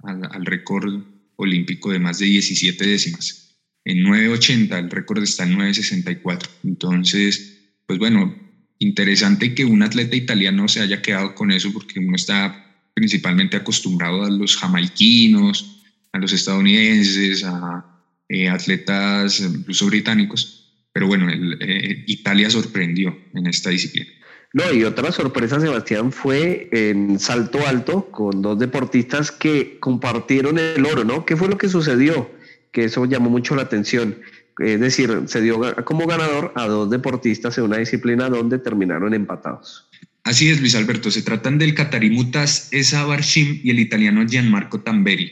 al, récord olímpico de más de 17 décimas. En 9.80 el récord está en 9.64. Entonces, pues bueno, interesante que un atleta italiano se haya quedado con eso porque uno está principalmente acostumbrado a los jamaiquinos, a los estadounidenses, a eh, atletas incluso británicos. Pero bueno, eh, Italia sorprendió en esta disciplina. No, y otra sorpresa, Sebastián, fue en salto alto con dos deportistas que compartieron el oro, ¿no? ¿Qué fue lo que sucedió? Que eso llamó mucho la atención. Es decir, se dio como ganador a dos deportistas en una disciplina donde terminaron empatados. Así es, Luis Alberto. Se tratan del catarimutas Esa Barshim y el italiano Gianmarco Tamberi,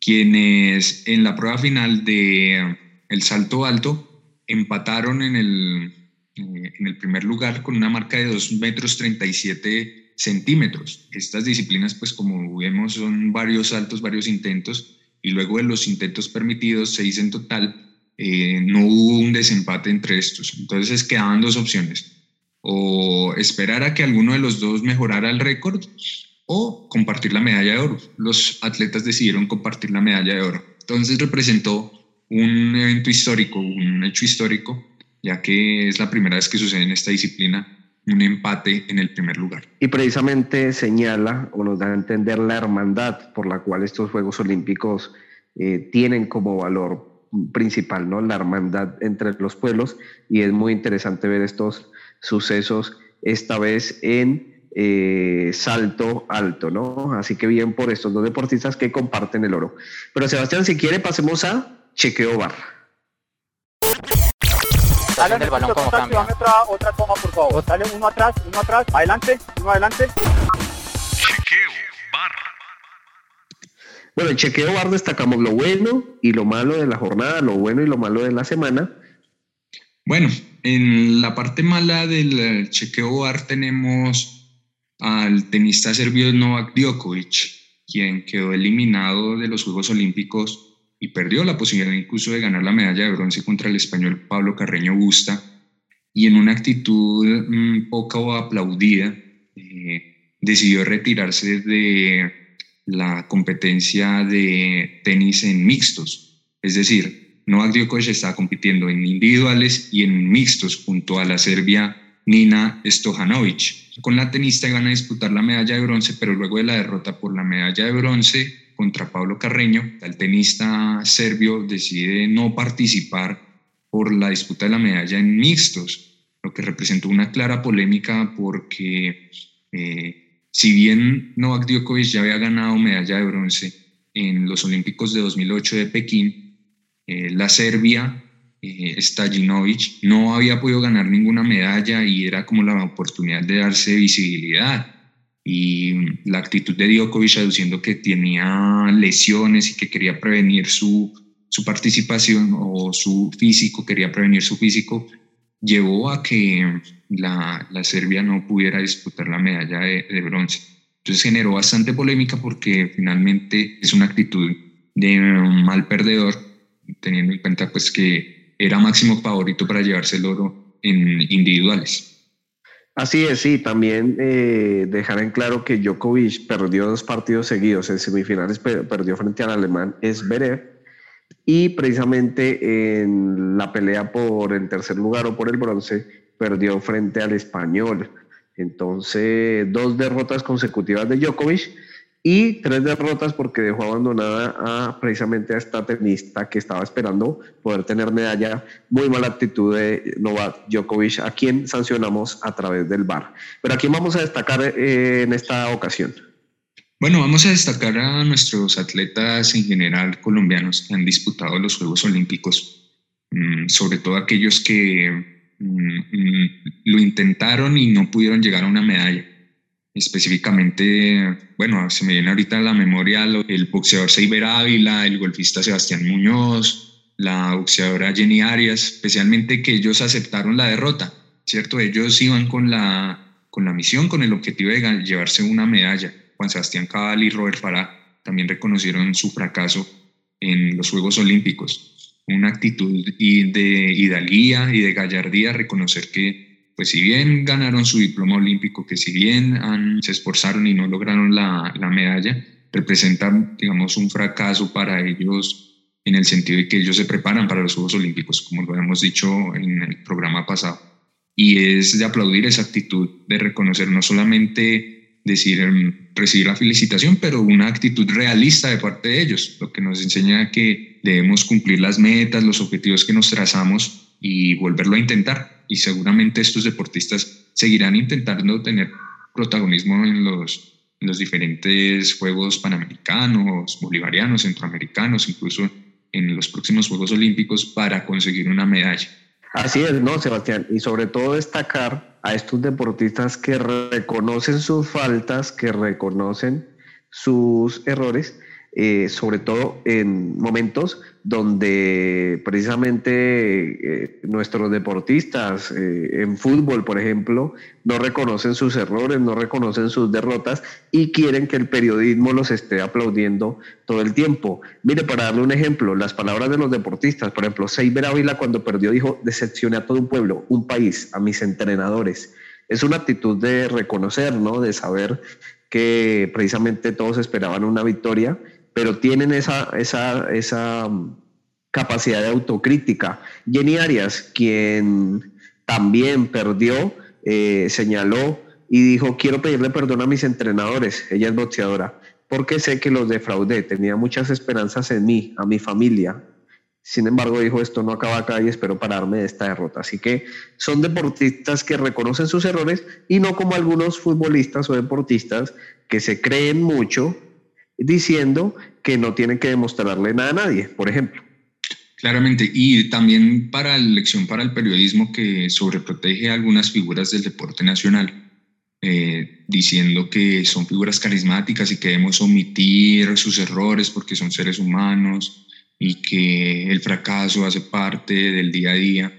quienes en la prueba final de el salto alto empataron en el, eh, en el primer lugar con una marca de 2 metros 37 centímetros. Estas disciplinas, pues como vemos, son varios saltos, varios intentos, y luego de los intentos permitidos, seis en total, eh, no hubo un desempate entre estos. Entonces quedaban dos opciones, o esperar a que alguno de los dos mejorara el récord, o compartir la medalla de oro. Los atletas decidieron compartir la medalla de oro. Entonces representó un evento histórico, un hecho histórico, ya que es la primera vez que sucede en esta disciplina un empate en el primer lugar. Y precisamente señala o nos da a entender la hermandad por la cual estos Juegos Olímpicos eh, tienen como valor principal, ¿no? La hermandad entre los pueblos y es muy interesante ver estos sucesos esta vez en eh, salto alto, ¿no? Así que bien por estos dos deportistas que comparten el oro. Pero Sebastián, si quiere, pasemos a chequeo bar. Dale el balón como cambia. Otra, otra toma, por favor. Dale uno atrás, uno atrás, adelante, uno adelante. Chequeo bar. Bueno, en chequeo bar destacamos lo bueno y lo malo de la jornada, lo bueno y lo malo de la semana. Bueno, en la parte mala del chequeo bar tenemos al tenista serbio Novak Djokovic, quien quedó eliminado de los Juegos Olímpicos y perdió la posibilidad incluso de ganar la medalla de bronce contra el español Pablo Carreño Busta y en una actitud mm, poco aplaudida eh, decidió retirarse de la competencia de tenis en mixtos. Es decir, Novak Djokovic está compitiendo en individuales y en mixtos junto a la serbia Nina Stojanovic. Con la tenista iban a disputar la medalla de bronce, pero luego de la derrota por la medalla de bronce contra Pablo Carreño, el tenista serbio decide no participar por la disputa de la medalla en mixtos, lo que representó una clara polémica porque eh, si bien Novak Djokovic ya había ganado medalla de bronce en los Olímpicos de 2008 de Pekín, eh, la Serbia, eh, no había podido ganar ninguna medalla y era como la oportunidad de darse visibilidad y la actitud de Djokovic aduciendo que tenía lesiones y que quería prevenir su, su participación o su físico, quería prevenir su físico, llevó a que la, la Serbia no pudiera disputar la medalla de, bronce. Entonces generó bastante polémica porque finalmente es una actitud de un mal perdedor, teniendo en cuenta pues que era máximo favorito para llevarse el oro en individuales. Así es, sí, también eh, dejar en claro que Djokovic perdió dos partidos seguidos, en semifinales perdió frente al alemán Esberev y precisamente en la pelea por el tercer lugar o por el bronce perdió frente al español. Entonces, dos derrotas consecutivas de Djokovic y tres derrotas porque dejó abandonada a precisamente a esta tenista que estaba esperando poder tener medalla. Muy mala actitud de Novak Djokovic, a quien sancionamos a través del VAR. Pero aquí vamos a destacar eh, en esta ocasión. Bueno, vamos a destacar a nuestros atletas en general colombianos que han disputado los Juegos Olímpicos, mm, sobre todo aquellos que mm, mm, lo intentaron y no pudieron llegar a una medalla específicamente, bueno, se me viene ahorita a la memoria el boxeador Seiber Ávila, el golfista Sebastián Muñoz, la boxeadora Jenny Arias, especialmente que ellos aceptaron la derrota, ¿cierto? Ellos iban con la, con la misión, con el objetivo de llevarse una medalla. Juan Sebastián Cabal y Robert Farah también reconocieron su fracaso en los Juegos Olímpicos. Una actitud de hidalguía y de gallardía, reconocer que, pues si bien ganaron su diploma olímpico, que si bien se esforzaron y no lograron la, la medalla, representan, digamos, un fracaso para ellos en el sentido de que ellos se preparan para los Juegos Olímpicos, como lo hemos dicho en el programa pasado. Y es de aplaudir esa actitud de reconocer no solamente decir, em, recibir la felicitación, pero una actitud realista de parte de ellos, lo que nos enseña que debemos cumplir las metas, los objetivos que nos trazamos y volverlo a intentar. Y seguramente estos deportistas seguirán intentando tener protagonismo en los, los diferentes Juegos Panamericanos, Bolivarianos, Centroamericanos, incluso en los próximos Juegos Olímpicos para conseguir una medalla. Así es, ¿no, Sebastián? Y sobre todo destacar a estos deportistas que reconocen sus faltas, que reconocen sus errores eh, sobre todo en momentos donde precisamente eh, nuestros deportistas eh, en fútbol, por ejemplo, no reconocen sus errores, no reconocen sus derrotas y quieren que el periodismo los esté aplaudiendo todo el tiempo. Mire, para darle un ejemplo, las palabras de los deportistas, por ejemplo, Seiber Ávila cuando perdió dijo, decepcioné a todo un pueblo, un país, a mis entrenadores. Es una actitud de reconocer, ¿no? De saber que precisamente todos esperaban una victoria pero tienen esa, esa, esa mm, capacidad de autocrítica. Jenny Arias, quien también perdió, eh, señaló y dijo, quiero pedirle perdón a mis entrenadores, ella es boxeadora, porque sé que los defraudé, tenía muchas esperanzas en mí, a mi familia. Sin embargo, dijo, esto no acaba acá y espero pararme de esta derrota. Así que son deportistas que reconocen sus errores y no como algunos futbolistas o deportistas que se creen mucho diciendo que no tienen que demostrarle nada a nadie, por ejemplo. Claramente, y también para la elección para el periodismo que sobreprotege a algunas figuras del deporte nacional, eh, diciendo que son figuras carismáticas y que debemos omitir sus errores porque son seres humanos y que el fracaso hace parte del día a día,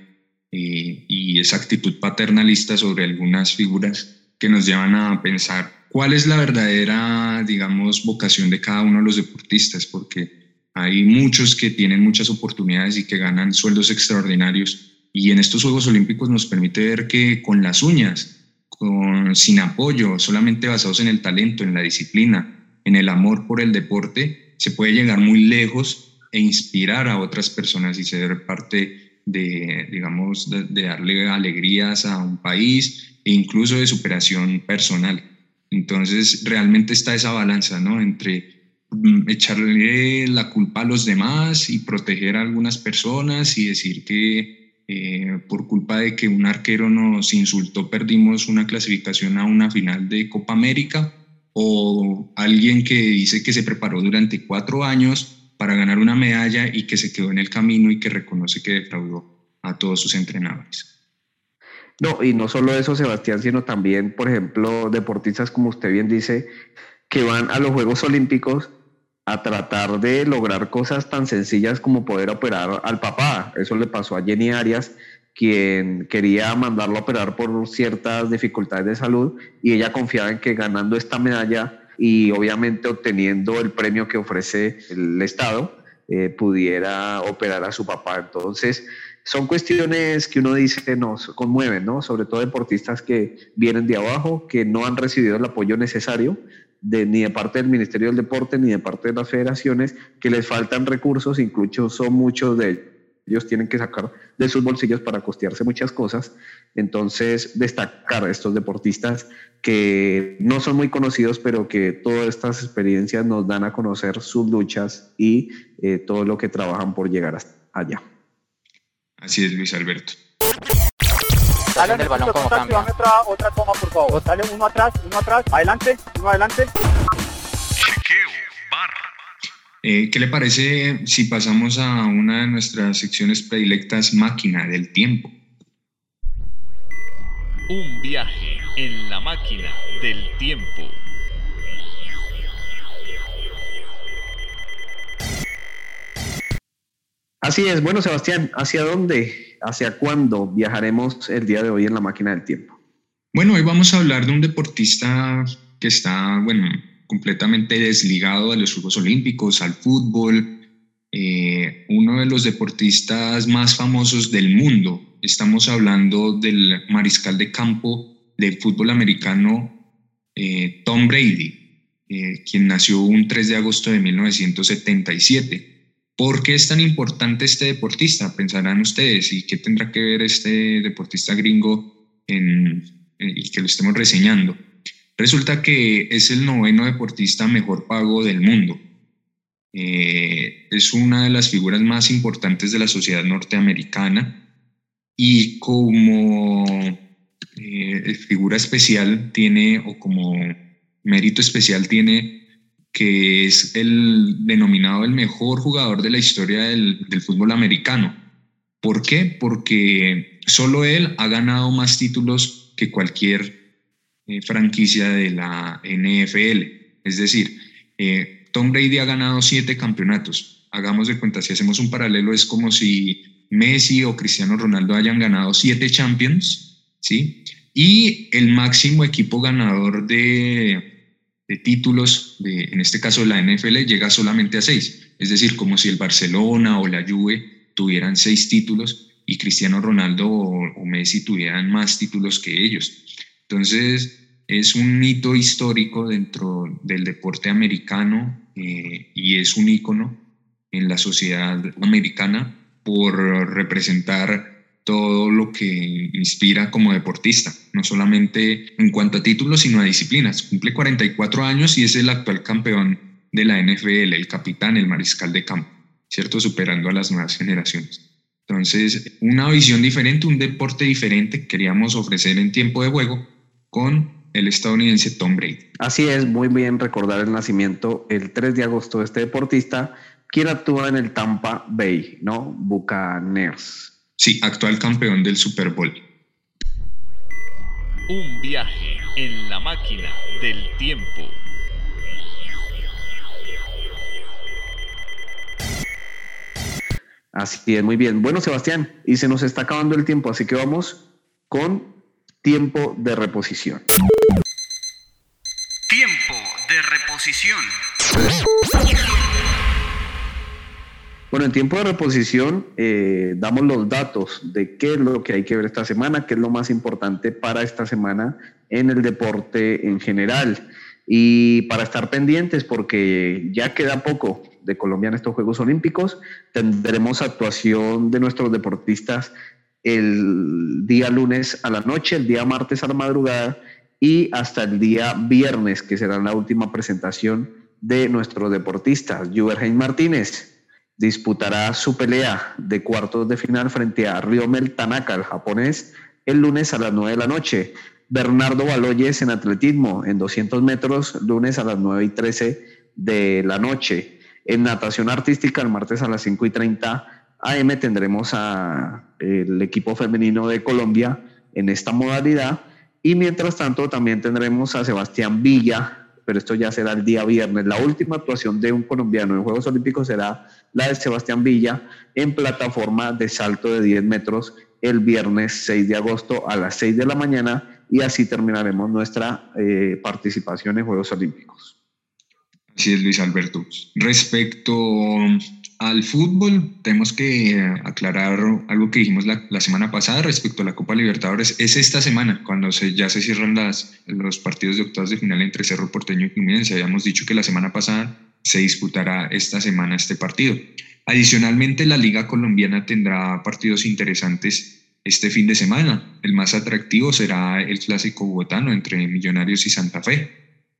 eh, y esa actitud paternalista sobre algunas figuras que nos llevan a pensar cuál es la verdadera, digamos, vocación de cada uno de los deportistas, porque hay muchos que tienen muchas oportunidades y que ganan sueldos extraordinarios. Y en estos Juegos Olímpicos nos permite ver que con las uñas, con, sin apoyo, solamente basados en el talento, en la disciplina, en el amor por el deporte, se puede llegar muy lejos e inspirar a otras personas y ser parte de, digamos, de darle alegrías a un país e incluso de superación personal. Entonces, realmente está esa balanza, ¿no? Entre mm, echarle la culpa a los demás y proteger a algunas personas y decir que eh, por culpa de que un arquero nos insultó perdimos una clasificación a una final de Copa América o alguien que dice que se preparó durante cuatro años para ganar una medalla y que se quedó en el camino y que reconoce que defraudó a todos sus entrenadores. No, y no solo eso, Sebastián, sino también, por ejemplo, deportistas, como usted bien dice, que van a los Juegos Olímpicos a tratar de lograr cosas tan sencillas como poder operar al papá. Eso le pasó a Jenny Arias, quien quería mandarlo a operar por ciertas dificultades de salud y ella confiaba en que ganando esta medalla y obviamente obteniendo el premio que ofrece el Estado, eh, pudiera operar a su papá. Entonces, son cuestiones que uno dice nos conmueven, ¿no? Sobre todo deportistas que vienen de abajo, que no han recibido el apoyo necesario de, ni de parte del Ministerio del Deporte ni de parte de las federaciones, que les faltan recursos, incluso son muchos de ellos tienen que sacar de sus bolsillos para costearse muchas cosas. Entonces, destacar a estos deportistas que no son muy conocidos, pero que todas estas experiencias nos dan a conocer sus luchas y eh, todo lo que trabajan por llegar hasta allá. Así es, Luis Alberto. Dale el balón como cambia. Otra, otra toma, por favor. Dale uno atrás, uno atrás, adelante, uno adelante. Chequeo, barra. Eh, ¿Qué le parece si pasamos a una de nuestras secciones predilectas, máquina del tiempo? Un viaje en la máquina del tiempo. Así es. Bueno, Sebastián, ¿hacia dónde, hacia cuándo viajaremos el día de hoy en la máquina del tiempo? Bueno, hoy vamos a hablar de un deportista que está, bueno, completamente desligado a los Juegos Olímpicos, al fútbol, eh, uno de los deportistas más famosos del mundo. Estamos hablando del mariscal de campo del fútbol americano eh, Tom Brady, eh, quien nació un 3 de agosto de 1977. ¿Por qué es tan importante este deportista? Pensarán ustedes, ¿y qué tendrá que ver este deportista gringo en, y que lo estemos reseñando? Resulta que es el noveno deportista mejor pago del mundo eh, es una de las figuras más importantes de la sociedad norteamericana y como eh, figura especial tiene, o como mérito especial tiene, que es el denominado el mejor jugador de la historia del, fútbol americano. ¿Por qué? Porque solo él ha ganado más títulos que cualquier eh, franquicia de la NFL. Es decir, Tom Brady ha ganado siete campeonatos. Hagamos de cuenta, si hacemos un paralelo, es como si Messi o Cristiano Ronaldo hayan ganado siete Champions, ¿sí? Y el máximo equipo ganador de, de títulos, en este caso la NFL, llega solamente a seis. Es decir, como si el Barcelona o la Juve tuvieran seis títulos y Cristiano Ronaldo o, o Messi tuvieran más títulos que ellos. Entonces, es un hito histórico dentro del deporte americano eh, y es un ícono en la sociedad americana por representar todo lo que inspira como deportista, no solamente en cuanto a títulos, sino a disciplinas. Cumple 44 años y es el actual campeón de la NFL, el capitán, el mariscal de campo, ¿cierto? Superando a las nuevas generaciones. Entonces, una visión diferente, un deporte diferente queríamos ofrecer en tiempo de juego con el estadounidense Tom Brady. Así es, muy bien recordar el nacimiento el 3 de agosto de este deportista, quien actúa en el Tampa Bay, ¿no? Buccaneers. Sí, actual campeón del Super Bowl. Un viaje en la máquina del tiempo. Así es, muy bien. Bueno, Sebastián, y se nos está acabando el tiempo, así que vamos con tiempo de reposición. Tiempo de reposición. Bueno, en tiempo de reposición eh, damos los datos de qué es lo que hay que ver esta semana, qué es lo más importante para esta semana en el deporte en general. Y para estar pendientes, porque ya queda poco de Colombia en estos Juegos Olímpicos, tendremos actuación de nuestros deportistas el día lunes a la noche, el día martes a la madrugada y hasta el día viernes, que será la última presentación de nuestro deportista, Juverheim Martínez. Disputará su pelea de cuartos de final frente a Ryomel Tanaka, el japonés, el lunes a las 9 de la noche. Bernardo Baloyes en atletismo en 200 metros, lunes a las 9 y 13 de la noche. En natación artística, el martes a las 5 y 30 AM tendremos a el equipo femenino de Colombia en esta modalidad y mientras tanto también tendremos a Sebastián Villa, pero esto ya será el día viernes. La última actuación de un colombiano en Juegos Olímpicos será la de Sebastián Villa en plataforma de salto de 10 metros el viernes 6 de agosto a las 6 de la mañana y así terminaremos nuestra eh, participación en Juegos Olímpicos. Así es, Luis Alberto. Respecto al fútbol, tenemos que aclarar algo que dijimos la, semana pasada respecto a la Copa Libertadores. Es esta semana, cuando se, ya se cierran las, los partidos de octavos de final entre Cerro Porteño y Fluminense. Habíamos dicho que la semana pasada se disputará esta semana este partido. Adicionalmente, la Liga Colombiana tendrá partidos interesantes este fin de semana. El más atractivo será el clásico bogotano entre Millonarios y Santa Fe.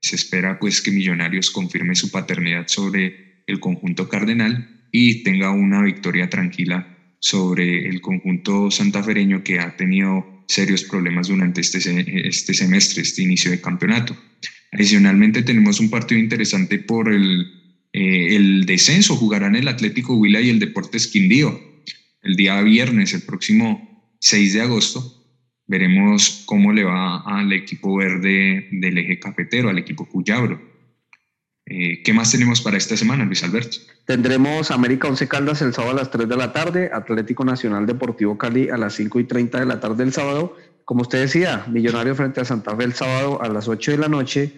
Se espera pues que Millonarios confirme su paternidad sobre el conjunto cardenal y tenga una victoria tranquila sobre el conjunto santafereño que ha tenido serios problemas durante este, este semestre, este inicio de campeonato. Adicionalmente tenemos un partido interesante por el, eh, el descenso, jugarán el Atlético Huila y el Deportes Quindío. El día viernes, el próximo 6 de agosto, veremos cómo le va al equipo verde del eje cafetero, al equipo Cuyabro. Eh, ¿Qué más tenemos para esta semana, Luis Alberto? Tendremos América Once Caldas el sábado a las 3 de la tarde, Atlético Nacional Deportivo Cali a las 5 y 30 de la tarde el sábado. Como usted decía, Millonario frente a Santa Fe el sábado a las 8 de la noche,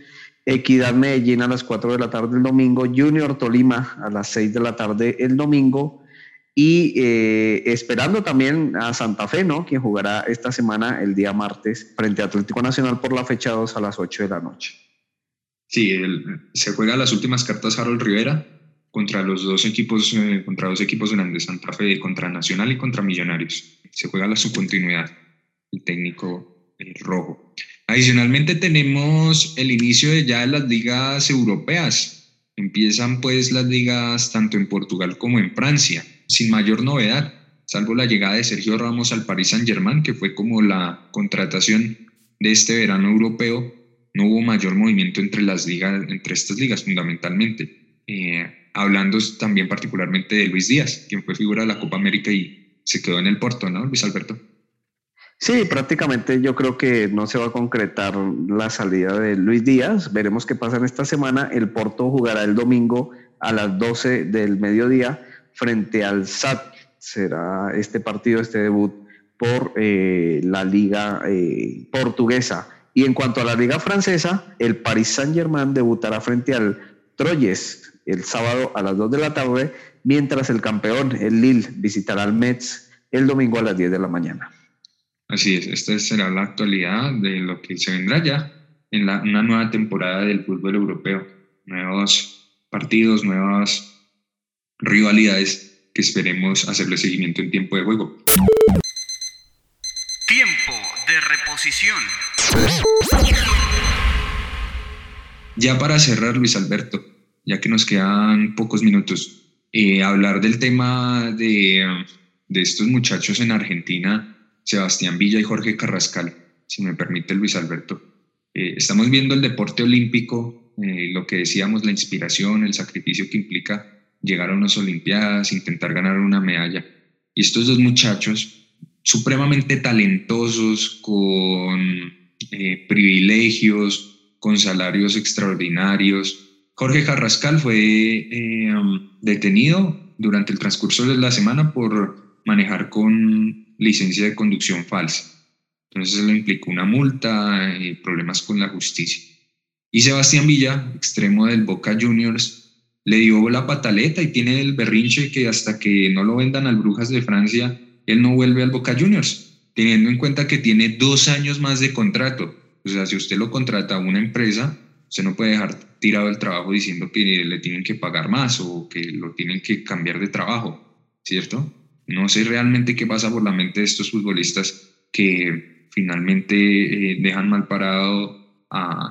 Equidad Medellín a las 4 de la tarde el domingo, Junior Tolima a las 6 de la tarde el domingo y eh, esperando también a Santa Fe, ¿no? Quien jugará esta semana el día martes frente a Atlético Nacional por la fecha 2 a las 8 de la noche. Sí, se juega las últimas cartas Harold Rivera contra los dos equipos, eh, contra dos equipos grandes, Santa Fe, contra Nacional y contra Millonarios. Se juega la subcontinuidad, el técnico eh, rojo. Adicionalmente tenemos el inicio de ya las ligas europeas. Empiezan pues las ligas tanto en Portugal como en Francia, sin mayor novedad, salvo la llegada de Sergio Ramos al Paris Saint-Germain, que fue como la contratación de este verano europeo no hubo mayor movimiento entre las ligas, entre estas ligas fundamentalmente. Eh, hablando también particularmente de Luis Díaz, quien fue figura de la Copa América y se quedó en el Porto, ¿no, Luis Alberto? Sí, prácticamente yo creo que no se va a concretar la salida de Luis Díaz. Veremos qué pasa en esta semana. El Porto jugará el domingo a las 12 del mediodía frente al SAT. Será este partido, este debut por eh, la liga eh, portuguesa. Y en cuanto a la liga francesa, el Paris Saint-Germain debutará frente al Troyes el sábado a las 2 de la tarde, mientras el campeón, el Lille, visitará al Metz el domingo a las 10 de la mañana. Así es, esta será la actualidad de lo que se vendrá ya en la, una nueva temporada del fútbol europeo. Nuevos partidos, nuevas rivalidades que esperemos hacerle seguimiento en tiempo de juego. Tiempo de reposición. Ya para cerrar, Luis Alberto, ya que nos quedan pocos minutos, eh, hablar del tema de, de, estos muchachos en Argentina, Sebastián Villa y Jorge Carrascal, si me permite Luis Alberto. Eh, estamos viendo el deporte olímpico, eh, lo que decíamos, la inspiración, el sacrificio que implica llegar a unas Olimpiadas, intentar ganar una medalla. Y estos dos muchachos, supremamente talentosos, con eh, privilegios, con salarios extraordinarios. Jorge Carrascal fue eh, um, detenido durante el transcurso de la semana por manejar con licencia de conducción falsa. Entonces le implicó una multa y problemas con la justicia. Y Sebastián Villa, extremo del Boca Juniors, le dio la pataleta y tiene el berrinche que hasta que no lo vendan al Brujas de Francia, él no vuelve al Boca Juniors teniendo en cuenta que tiene dos años más de contrato. O sea, si usted lo contrata a una empresa, usted no puede dejar tirado el trabajo diciendo que le tienen que pagar más o que lo tienen que cambiar de trabajo, ¿cierto? No sé realmente qué pasa por la mente de estos futbolistas que finalmente eh, dejan mal parado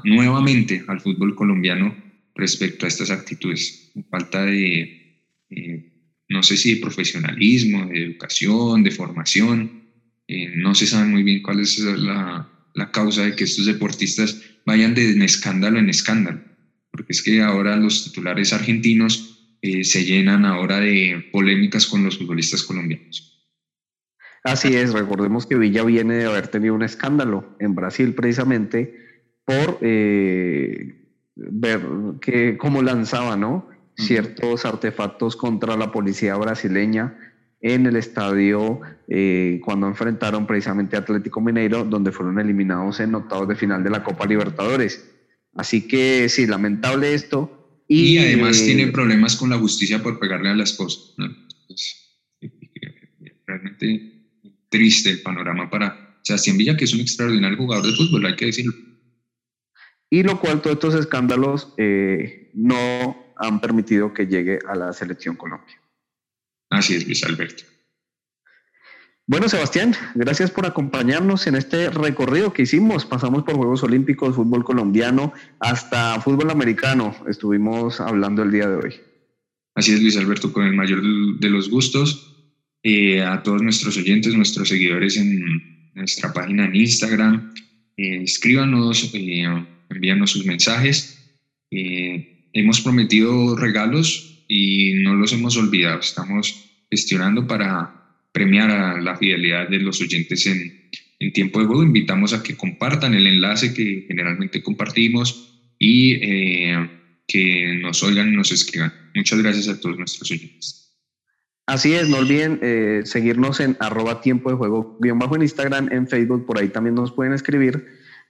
nuevamente al fútbol colombiano respecto a estas actitudes. Falta de, eh, no sé si de profesionalismo, de educación, de formación, eh, no se sabe muy bien cuál es la, la, causa de que estos deportistas vayan de escándalo en escándalo, porque es que ahora los titulares argentinos eh, se llenan ahora de polémicas con los futbolistas colombianos. Así es, recordemos que Villa viene de haber tenido un escándalo en Brasil precisamente por eh, ver que cómo lanzaba ¿no? ciertos artefactos contra la policía brasileña en el estadio eh, cuando enfrentaron precisamente a Atlético Mineiro, donde fueron eliminados en octavos de final de la Copa Libertadores. Así que sí, lamentable esto. Y, además eh, tiene problemas con la justicia por pegarle a la esposa. realmente triste el panorama para Sebastián Villa, que es un extraordinario jugador de fútbol, hay que decirlo. Y lo cual todos estos escándalos eh, no han permitido que llegue a la selección Colombia. Así es, Luis Alberto. Bueno, Sebastián, gracias por acompañarnos en este recorrido que hicimos. Pasamos por Juegos Olímpicos, fútbol colombiano, hasta fútbol americano. Estuvimos hablando el día de hoy. Así es, Luis Alberto, con el mayor de los gustos. Eh, a todos nuestros oyentes, nuestros seguidores en nuestra página en Instagram, eh, escríbanos, eh, envíanos sus mensajes. hemos prometido regalos y no los hemos olvidado. Estamos gestionando para premiar a la fidelidad de los oyentes en, en tiempo de juego. Invitamos a que compartan el enlace que generalmente compartimos y eh, que nos oigan y nos escriban. Muchas gracias a todos nuestros oyentes. Así es, no olviden eh, seguirnos en arroba tiempo de juego guion bajo en Instagram, en Facebook, por ahí también nos pueden escribir.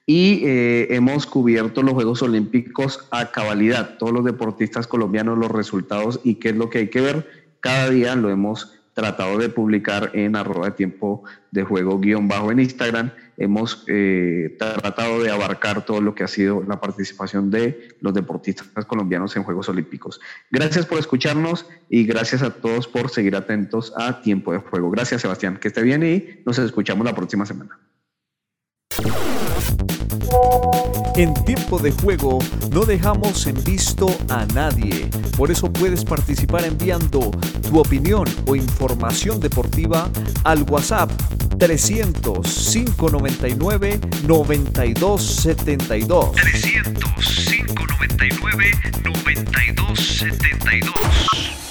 Y eh, hemos cubierto los Juegos Olímpicos a cabalidad, todos los deportistas colombianos, los resultados y qué es lo que hay que ver. Cada día lo hemos tratado de publicar en arroba tiempo de juego guion bajo en Instagram. Hemos eh, tratado de abarcar todo lo que ha sido la participación de los deportistas colombianos en Juegos Olímpicos. Gracias por escucharnos y gracias a todos por seguir atentos a tiempo de juego. Gracias Sebastián, que esté bien y nos escuchamos la próxima semana. En tiempo de juego no dejamos en visto a nadie. Por eso puedes participar enviando tu opinión o información deportiva al WhatsApp 300 599 9272. 300 599 9272.